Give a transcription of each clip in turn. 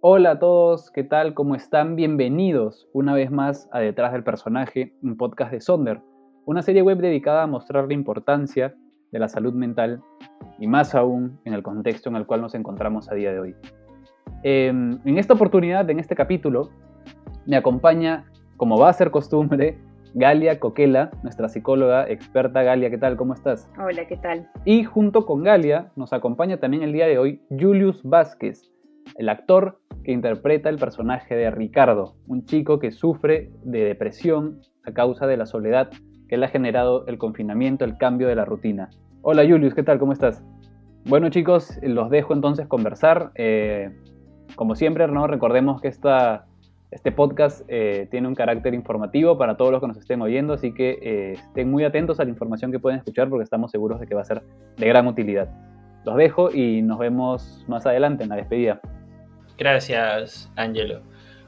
Hola a todos, ¿qué tal? ¿Cómo están? Bienvenidos una vez más a Detrás del Personaje, un podcast de Sonder, una serie web dedicada a mostrar la importancia de la salud mental y más aún en el contexto en el cual nos encontramos a día de hoy. Em, en esta oportunidad, en este capítulo, me acompaña, como va a ser costumbre, Galia Coquela, nuestra psicóloga experta. Galia, ¿qué tal? ¿Cómo estás? Hola, ¿qué tal? Y junto con Galia nos acompaña también el día de hoy Julius Vázquez, el actor que interpreta el personaje de Ricardo, un chico que sufre de depresión a causa de la soledad que le ha generado el confinamiento, el cambio de la rutina. Hola Julius, ¿qué tal? ¿Cómo estás? Bueno chicos, los dejo entonces conversar. Eh, como siempre, recordemos que esta este podcast eh, tiene un carácter informativo para todos los que nos estén oyendo, así que eh, estén muy atentos a la información que pueden escuchar porque estamos seguros de que va a ser de gran utilidad. Los dejo y nos vemos más adelante en la despedida. Gracias, Angelo.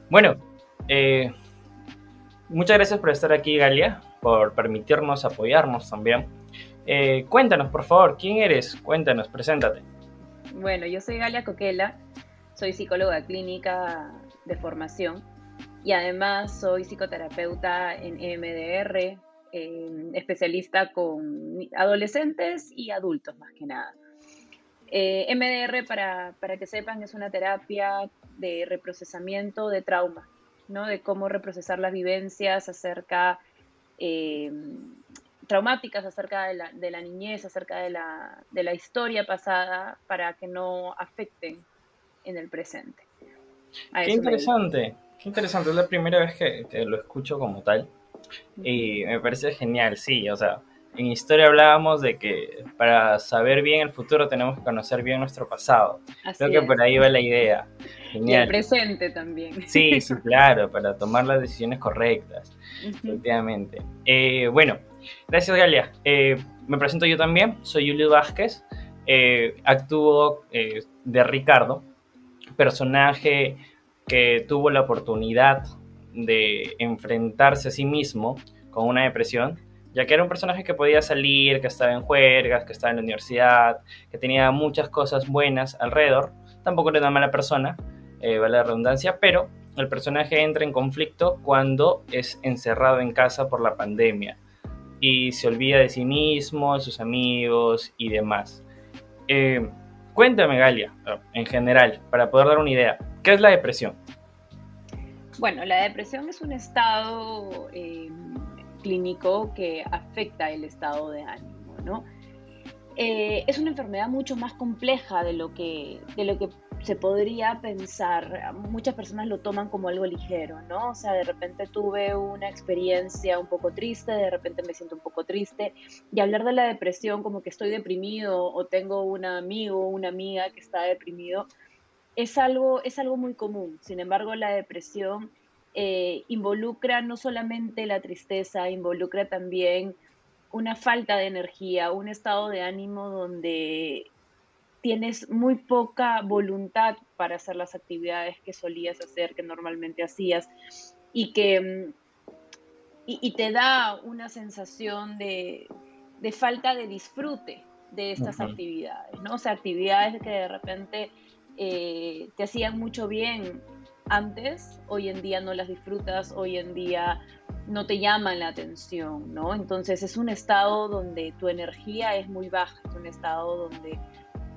Bueno, eh, muchas gracias por estar aquí, Galia, por permitirnos apoyarnos también. cuéntanos, por favor, ¿quién eres? Cuéntanos, preséntate. Bueno, yo soy Galia Coquela, soy psicóloga clínica de formación y además soy psicoterapeuta en EMDR, especialista con adolescentes y adultos más que nada. Eh, MDR, para, para, que sepan, es una terapia de reprocesamiento de trauma, ¿no? de cómo reprocesar las vivencias acerca em, traumáticas acerca de la, de la, niñez, acerca de la, de la historia pasada, para que no afecten en el presente. Qué interesante, qué interesante. Es la primera vez que, lo escucho como tal. Y me parece genial, sí. O sea, en historia hablábamos de que para saber bien el futuro tenemos que conocer bien nuestro pasado. Creo que por ahí va la idea. Genial. Y el presente también. Sí, sí, claro, para tomar las decisiones correctas, efectivamente. Eh, bueno, gracias Galia. Eh, me presento yo también, soy Julio Vázquez, eh, actúo de Ricardo, personaje que tuvo la oportunidad de enfrentarse a sí mismo con una depresión, ya que era un personaje que podía salir, que estaba en juergas, que estaba en la universidad, que tenía muchas cosas buenas alrededor, tampoco era una mala persona, eh, vale la redundancia, pero el personaje entra en conflicto cuando es encerrado en casa por la pandemia y se olvida de sí mismo, de sus amigos y demás. Eh, Cuéntame, Galia, en general, para poder dar una idea, ¿qué es la depresión? Bueno, la depresión es un estado em, clínico que afecta el estado de ánimo, ¿no? Eh, es una enfermedad mucho más compleja de lo que, de lo que se podría pensar, muchas personas lo toman como algo ligero, ¿no? O sea, de repente tuve una experiencia un poco triste, de repente me siento un poco triste, y hablar de la depresión como que estoy deprimido o tengo un amigo una amiga que está deprimido, es algo, es algo muy común. Sin embargo, la depresión eh, involucra no solamente la tristeza, involucra también una falta de energía, un estado de ánimo donde tienes muy poca voluntad para hacer las actividades que solías hacer, que normalmente hacías, y que mm, y, te da una sensación de, falta de disfrute de estas actividades, ¿no? O sea, actividades que de repente eh, te hacían mucho bien antes, hoy en día no las disfrutas, hoy en día no te llaman la atención, ¿no? Entonces es un estado donde tu energía es muy baja, es un estado donde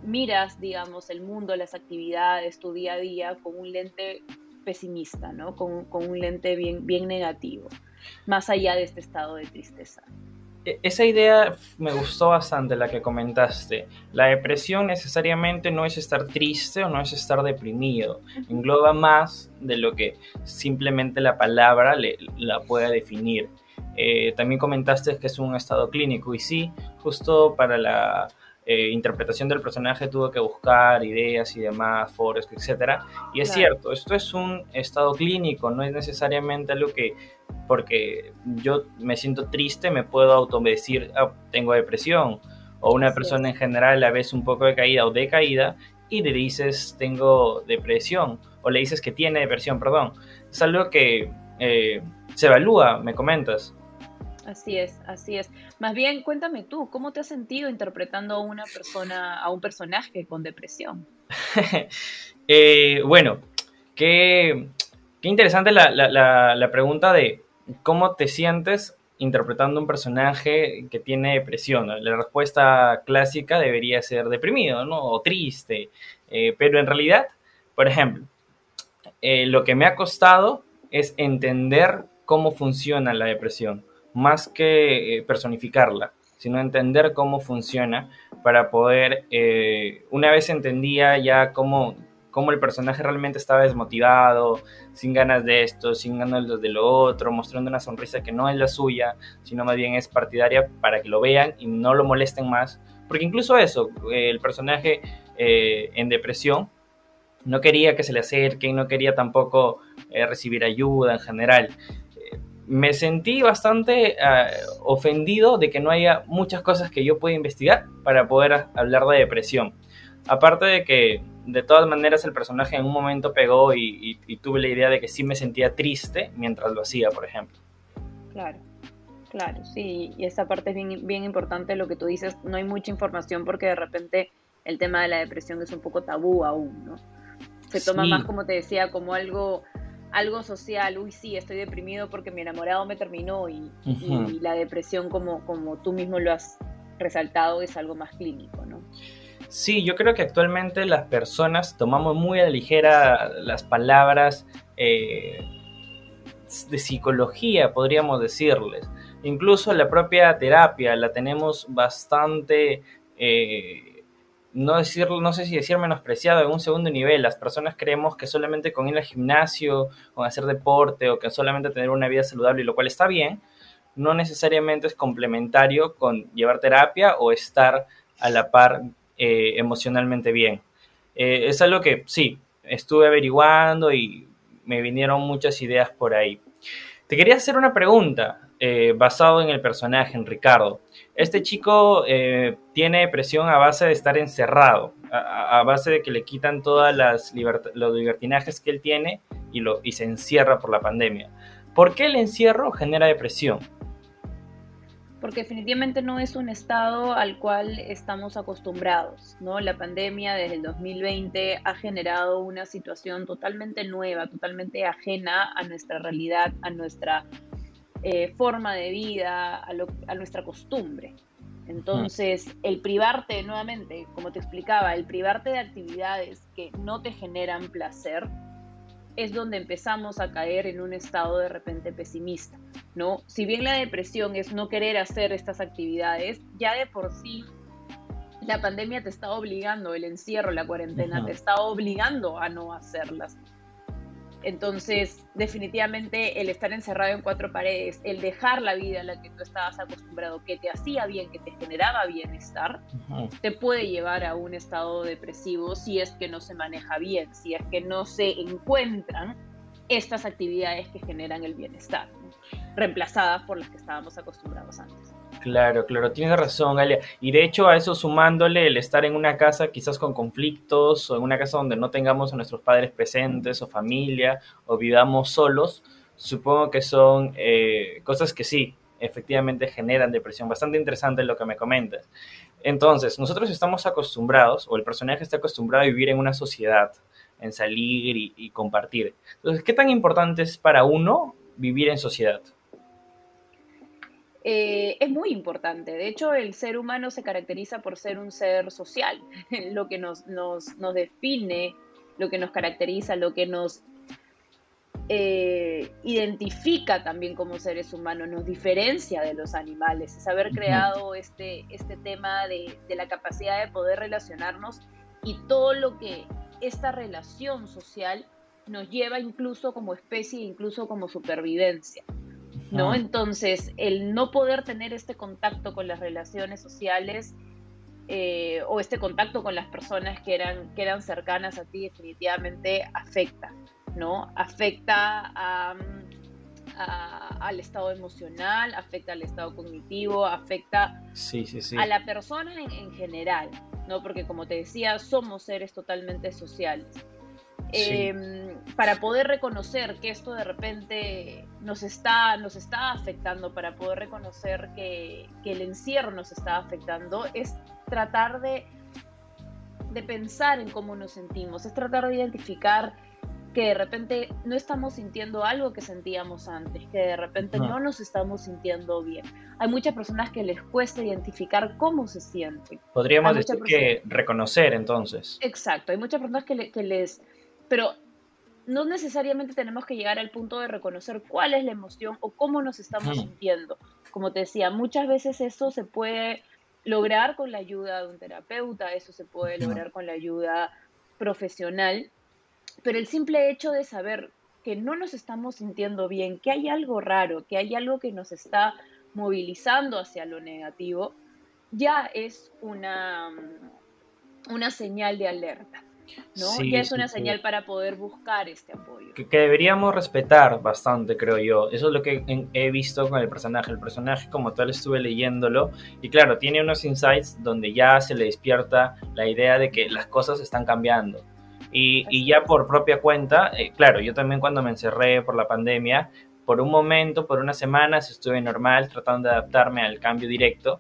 miras, digamos, el mundo, las actividades, tu día a día con un lente pesimista, ¿no? Con, un lente bien, bien negativo, más allá de este estado de tristeza. E, esa idea me gustó bastante, la que comentaste. La depresión necesariamente no es estar triste o no es estar deprimido. Engloba más de lo que simplemente la palabra le, la pueda definir. Eh, también comentaste que es un estado clínico y sí, justo para la eh, interpretación del personaje tuvo que buscar ideas y demás, foros, etc. Y es cierto, esto es un estado clínico, no es necesariamente algo que porque yo me siento triste me puedo automedecir, oh, tengo depresión. O una persona en general la ves un poco decaída o decaída y le dices tengo depresión o le dices que tiene depresión, perdón. Es algo que eh, se evalúa, me comentas. Así es, así es. Más bien, cuéntame tú, ¿cómo te has sentido interpretando a una persona, a un personaje con depresión? Eh, bueno, qué, qué interesante la, la, la, pregunta de cómo te sientes interpretando un personaje que tiene depresión. La respuesta clásica debería ser deprimido, ¿no? O triste. Eh, pero en realidad, por ejemplo, eh, lo que me ha costado es entender cómo funciona la depresión, más que eh, personificarla, sino entender cómo funciona para poder, una vez entendía ya cómo, cómo el personaje realmente estaba desmotivado, sin ganas de esto, sin ganas de lo otro, mostrando una sonrisa que no es la suya, sino más bien es partidaria para que lo vean y no lo molesten más. Porque incluso eso, el personaje eh, en depresión no quería que se le acerquen, no quería tampoco eh, recibir ayuda en general. Me sentí bastante ofendido de que no haya muchas cosas que yo pueda investigar para poder hablar de depresión. Aparte de que de todas maneras el personaje en un momento pegó y, tuve la idea de que sí me sentía triste mientras lo hacía, por ejemplo. Claro, claro, sí, y esa parte es bien, bien importante lo que tú dices, no hay mucha información porque de repente el tema de la depresión es un poco tabú aún, ¿no? Se toma más, como te decía, como algo, algo social, uy, sí, estoy deprimido porque mi enamorado me terminó y, y la depresión, como, como tú mismo lo has resaltado, es algo más clínico, ¿no? Sí, yo creo que actualmente las personas tomamos muy a la ligera las palabras eh, de psicología, podríamos decirles. Incluso la propia terapia la tenemos bastante, eh, no, no sé si decir menospreciado en un segundo nivel. Las personas creemos que solamente con ir al gimnasio, con hacer deporte o que solamente tener una vida saludable, y lo cual está bien, no necesariamente es complementario con llevar terapia o estar a la par eh, emocionalmente bien. Eh, es algo que sí, estuve averiguando y me vinieron muchas ideas por ahí. Te quería hacer una pregunta eh, basado en el personaje, en Ricardo. Este chico tiene depresión a base de estar encerrado, a, base de que le quitan todas las los libertinajes que él tiene y, lo, y se encierra por la pandemia. ¿Por qué el encierro genera depresión? porque definitivamente no es un estado al cual estamos acostumbrados, ¿no? La pandemia desde el 2020 ha generado una situación totalmente nueva, totalmente ajena a nuestra realidad, a nuestra eh, forma de vida, a, nuestra costumbre. Entonces, el privarte, nuevamente, como te explicaba, el privarte de actividades que no te generan placer, es donde empezamos a caer en un estado de repente pesimista, ¿no? Si bien la depresión es no querer hacer estas actividades, ya de por sí la pandemia te está obligando, el encierro, la cuarentena te está obligando a no hacerlas. Entonces, definitivamente el estar encerrado en cuatro paredes, el dejar la vida a la que tú estabas acostumbrado, que te hacía bien, que te generaba bienestar, te puede llevar a un estado depresivo si es que no se maneja bien, si es que no se encuentran estas actividades que generan el bienestar, reemplazadas por las que estábamos acostumbrados antes. Claro, claro, tienes razón, Galia. Y de hecho a eso sumándole el estar en una casa quizás con conflictos o en una casa donde no tengamos a nuestros padres presentes o familia o vivamos solos, supongo que son eh, cosas que sí, efectivamente generan depresión. Bastante interesante lo que me comentas. Entonces, nosotros estamos acostumbrados, o el personaje está acostumbrado a vivir en una sociedad, en salir y, y compartir. Entonces, ¿qué tan importante es para uno vivir en sociedad? Eh, es muy importante. De hecho, el ser humano se caracteriza por ser un ser social, lo que nos, nos, nos define, lo que nos caracteriza, lo que nos eh, identifica también como seres humanos, nos diferencia de los animales, es haber creado este, este tema de, de la capacidad de poder relacionarnos y todo lo que esta relación social nos lleva incluso como especie, incluso como supervivencia. ¿No? Entonces, el no poder tener este contacto con las relaciones sociales eh, o este contacto con las personas que eran, que eran cercanas a ti definitivamente afecta, ¿no? Afecta al estado emocional, afecta al estado cognitivo, afecta a la persona en, en, general, ¿no? Porque como te decía, somos seres totalmente sociales. Em, para poder reconocer que esto de repente nos está, nos está afectando, para poder reconocer que, el encierro nos está afectando, es tratar de, de pensar en cómo nos sentimos, es tratar de identificar que de repente no estamos sintiendo algo que sentíamos antes, que de repente no nos estamos sintiendo bien. Hay muchas personas que les cuesta identificar cómo se sienten. Podríamos decir que reconocer entonces. Exacto, hay muchas personas que, que les... Pero no necesariamente tenemos que llegar al punto de reconocer cuál es la emoción o cómo nos estamos sintiendo. Como te decía, muchas veces eso se puede lograr con la ayuda de un terapeuta, eso se puede lograr con la ayuda profesional, pero el simple hecho de saber que no nos estamos sintiendo bien, que hay algo raro, que hay algo que nos está movilizando hacia lo negativo, ya es una, una señal de alerta. ¿No? ya es una señal para poder buscar este apoyo. Que, deberíamos respetar bastante, creo yo. Eso es lo que he visto con el personaje. El personaje como tal estuve leyéndolo y claro, tiene unos insights donde ya se le despierta la idea de que las cosas están cambiando. Y, ya por propia cuenta, eh, claro, yo también cuando me encerré por la pandemia, por un momento, por unas semanas, estuve normal tratando de adaptarme al cambio directo,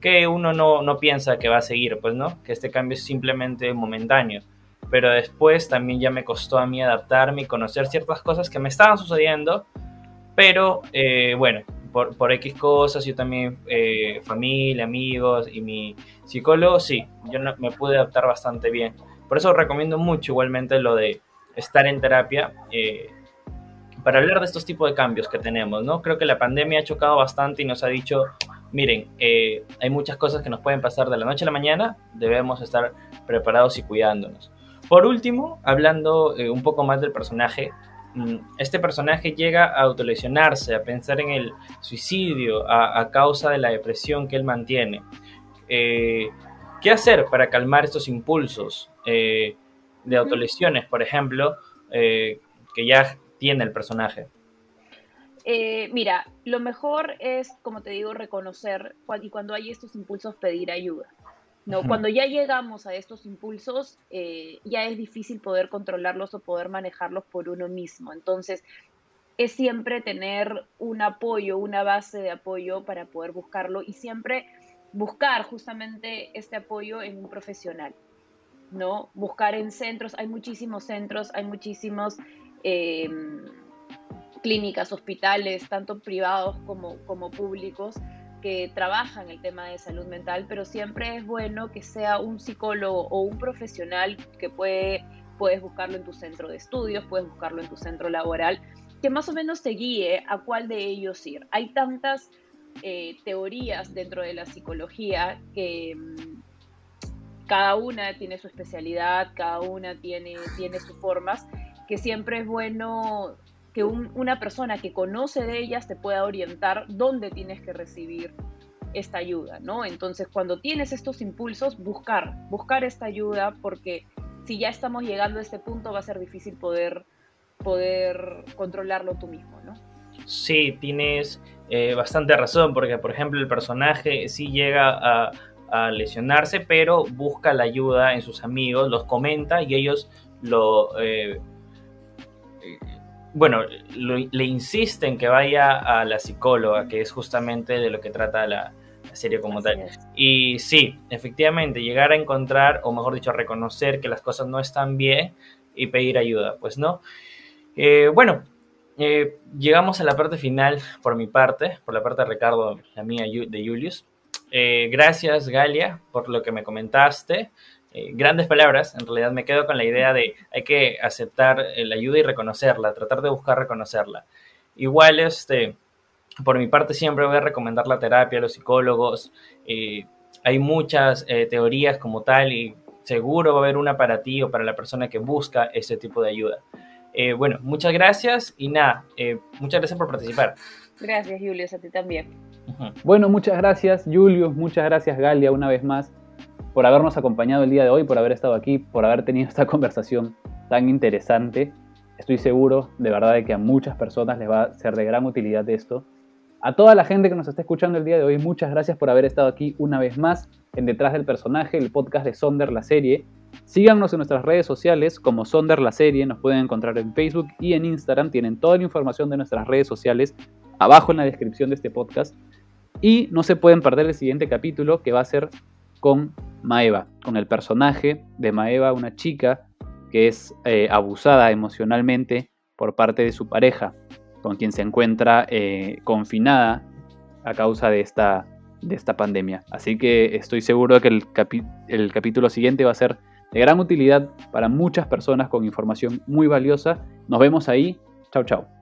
que uno no, no piensa que va a seguir, pues no, que este cambio es simplemente momentáneo. Pero después también ya me costó a mí adaptarme y conocer ciertas cosas que me estaban sucediendo, pero eh, bueno, por, por, X cosas, yo también, eh, familia, amigos y mi psicólogo, sí, yo me pude adaptar bastante bien. Por eso recomiendo mucho igualmente lo de estar en terapia eh, para hablar de estos tipos de cambios que tenemos, ¿no? Creo que la pandemia ha chocado bastante y nos ha dicho, miren, eh, hay muchas cosas que nos pueden pasar de la noche a la mañana, debemos estar preparados y cuidándonos. Por último, hablando eh, un poco más del personaje, mm, este personaje llega a autolesionarse, a pensar en el suicidio a, causa de la depresión que él mantiene. ¿Qué hacer para calmar estos impulsos eh, de autolesiones, por ejemplo, eh, que ya tiene el personaje? Eh, mira, lo mejor es, como te digo, reconocer y cuando hay estos impulsos pedir ayuda. ¿No? Cuando ya llegamos a estos impulsos, ya es difícil poder controlarlos o poder manejarlos por uno mismo. Entonces, es siempre tener un apoyo, una base de apoyo para poder buscarlo y siempre buscar justamente este apoyo en un profesional, ¿no? Buscar en centros, hay muchísimos centros, hay muchísimos em, clínicas, hospitales, tanto privados como, como públicos, que trabajan el tema de salud mental, pero siempre es bueno que sea un psicólogo o un profesional que puede, puedes buscarlo en tu centro de estudios, puedes buscarlo en tu centro laboral, que más o menos te guíe a cuál de ellos ir. Hay tantas eh, teorías dentro de la psicología que mm, cada una tiene su especialidad, cada una tiene, tiene sus formas, que siempre es bueno que una persona que conoce de ellas te pueda orientar dónde tienes que recibir esta ayuda, ¿no? Entonces, cuando tienes estos impulsos, buscar, buscar esta ayuda, porque si ya estamos llegando a este punto, va a ser difícil poder, poder controlarlo tú mismo, ¿no? Sí, tienes eh, bastante razón, porque por ejemplo el personaje sí llega a, lesionarse, pero busca la ayuda en sus amigos, los comenta y ellos lo... Eh, bueno, le insisten que vaya a la psicóloga, que es justamente de lo que trata la, serie como tal. Y sí, efectivamente, llegar a encontrar, o mejor dicho, reconocer que las cosas no están bien y pedir ayuda, pues no. Eh, bueno, eh, llegamos a la parte final por mi parte, por la parte de Ricardo, la mía de Julius. Eh, gracias, Galia, por lo que me comentaste. Eh, grandes palabras, en realidad me quedo con la idea de hay que aceptar la ayuda y reconocerla, tratar de buscar reconocerla. Igual, este, por mi parte siempre voy a recomendar la terapia a los psicólogos. hay muchas teorías como tal y seguro va a haber una para ti o para la persona que busca ese tipo de ayuda. Eh, bueno, muchas gracias y nada, eh, muchas gracias por participar. Gracias, Julius, a ti también. Bueno, muchas gracias, Julius, muchas gracias, Galia, una vez más, por habernos acompañado el día de hoy, por haber estado aquí, por haber tenido esta conversación tan interesante. Estoy seguro, de verdad, de que a muchas personas les va a ser de gran utilidad esto. A toda la gente que nos está escuchando el día de hoy, muchas gracias por haber estado aquí una vez más en Detrás del Personaje, el podcast de Sonder, la serie. Síganos en nuestras redes sociales como Sonder la serie, nos pueden encontrar en Facebook y en Instagram, tienen toda la información de nuestras redes sociales abajo en la descripción de este podcast. Y no se pueden perder el siguiente capítulo que va a ser con Maeva, con el personaje de Maeva, una chica que es eh, abusada emocionalmente por parte de su pareja, con quien se encuentra eh, confinada a causa de esta, de esta pandemia. Así que estoy seguro de que el, el capítulo siguiente va a ser de gran utilidad para muchas personas con información muy valiosa. Nos vemos ahí. Chao, chao.